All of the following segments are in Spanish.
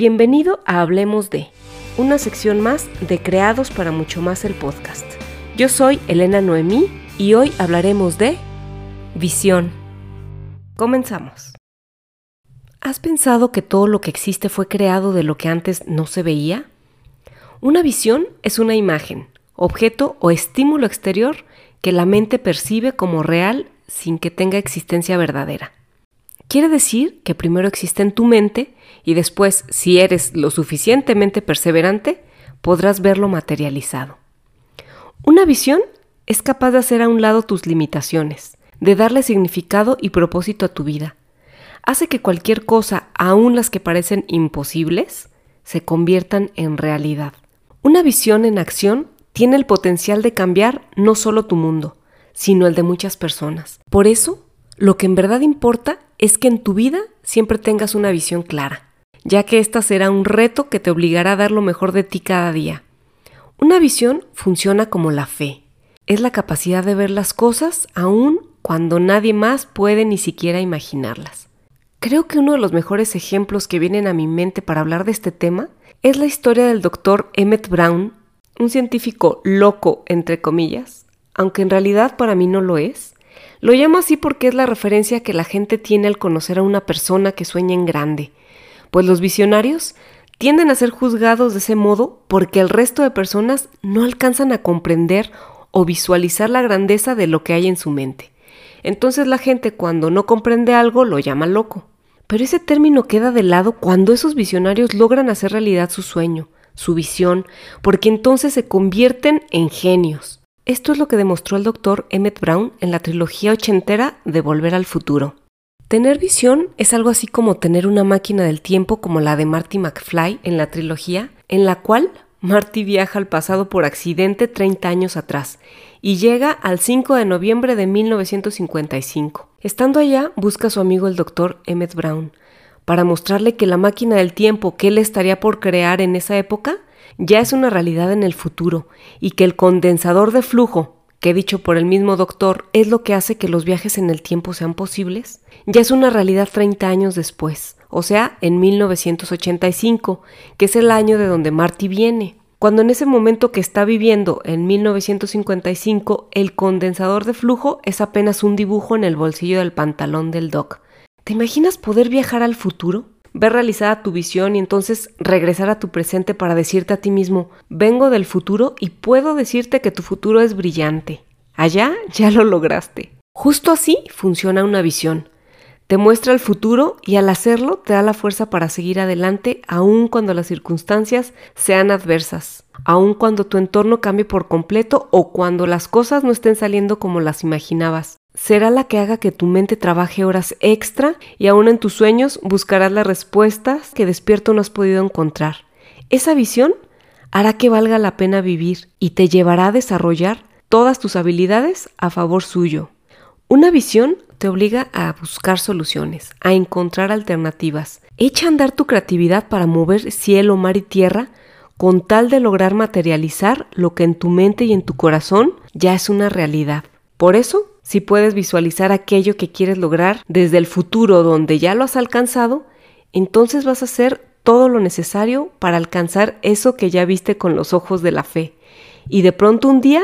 Bienvenido a Hablemos de, una sección más de Creados para Mucho Más el podcast. Yo soy Elena Noemí y hoy hablaremos de visión. Comenzamos. ¿Has pensado que todo lo que existe fue creado de lo que antes no se veía? Una visión es una imagen, objeto o estímulo exterior que la mente percibe como real sin que tenga existencia verdadera. Quiere decir que primero existe en tu mente y después, si eres lo suficientemente perseverante, podrás verlo materializado. Una visión es capaz de hacer a un lado tus limitaciones, de darle significado y propósito a tu vida. Hace que cualquier cosa, aun las que parecen imposibles, se conviertan en realidad. Una visión en acción tiene el potencial de cambiar no solo tu mundo, sino el de muchas personas. Por eso, lo que en verdad importa es que en tu vida siempre tengas una visión clara ya que ésta será un reto que te obligará a dar lo mejor de ti cada día. Una visión funciona como la fe. Es la capacidad de ver las cosas aún cuando nadie más puede ni siquiera imaginarlas. Creo que uno de los mejores ejemplos que vienen a mi mente para hablar de este tema es la historia del doctor Emmett Brown, un científico loco, entre comillas, aunque en realidad para mí no lo es. Lo llamo así porque es la referencia que la gente tiene al conocer a una persona que sueña en grande, pues los visionarios tienden a ser juzgados de ese modo porque el resto de personas no alcanzan a comprender o visualizar la grandeza de lo que hay en su mente. Entonces la gente cuando no comprende algo lo llama loco. Pero ese término queda de lado cuando esos visionarios logran hacer realidad su sueño, su visión, porque entonces se convierten en genios. Esto es lo que demostró el doctor Emmett Brown en la trilogía ochentera de Volver al Futuro. Tener visión es algo así como tener una máquina del tiempo como la de Marty McFly en la trilogía, en la cual Marty viaja al pasado por accidente 30 años atrás y llega al 5 de noviembre de 1955. Estando allá, busca a su amigo el doctor Emmett Brown para mostrarle que la máquina del tiempo que él estaría por crear en esa época ya es una realidad en el futuro y que el condensador de flujo que dicho por el mismo doctor es lo que hace que los viajes en el tiempo sean posibles, ya es una realidad 30 años después, o sea, en 1985, que es el año de donde Marty viene. Cuando en ese momento que está viviendo, en 1955, el condensador de flujo es apenas un dibujo en el bolsillo del pantalón del doc. ¿Te imaginas poder viajar al futuro? Ver realizada tu visión y entonces regresar a tu presente para decirte a ti mismo, vengo del futuro y puedo decirte que tu futuro es brillante. Allá ya lo lograste. Justo así funciona una visión. Te muestra el futuro y al hacerlo te da la fuerza para seguir adelante aun cuando las circunstancias sean adversas, aun cuando tu entorno cambie por completo o cuando las cosas no estén saliendo como las imaginabas será la que haga que tu mente trabaje horas extra y aún en tus sueños buscarás las respuestas que despierto no has podido encontrar. Esa visión hará que valga la pena vivir y te llevará a desarrollar todas tus habilidades a favor suyo. Una visión te obliga a buscar soluciones, a encontrar alternativas. Echa a andar tu creatividad para mover cielo, mar y tierra con tal de lograr materializar lo que en tu mente y en tu corazón ya es una realidad. Por eso, si puedes visualizar aquello que quieres lograr desde el futuro donde ya lo has alcanzado, entonces vas a hacer todo lo necesario para alcanzar eso que ya viste con los ojos de la fe. Y de pronto un día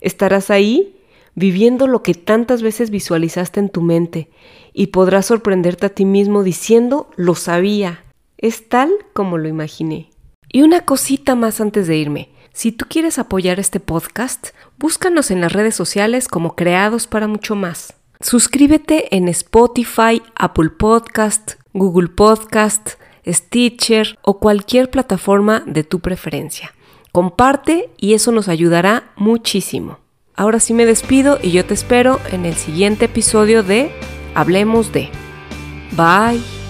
estarás ahí viviendo lo que tantas veces visualizaste en tu mente y podrás sorprenderte a ti mismo diciendo, lo sabía, es tal como lo imaginé. Y una cosita más antes de irme. Si tú quieres apoyar este podcast, búscanos en las redes sociales como Creados para mucho más. Suscríbete en Spotify, Apple Podcast, Google Podcast, Stitcher o cualquier plataforma de tu preferencia. Comparte y eso nos ayudará muchísimo. Ahora sí me despido y yo te espero en el siguiente episodio de Hablemos de. Bye.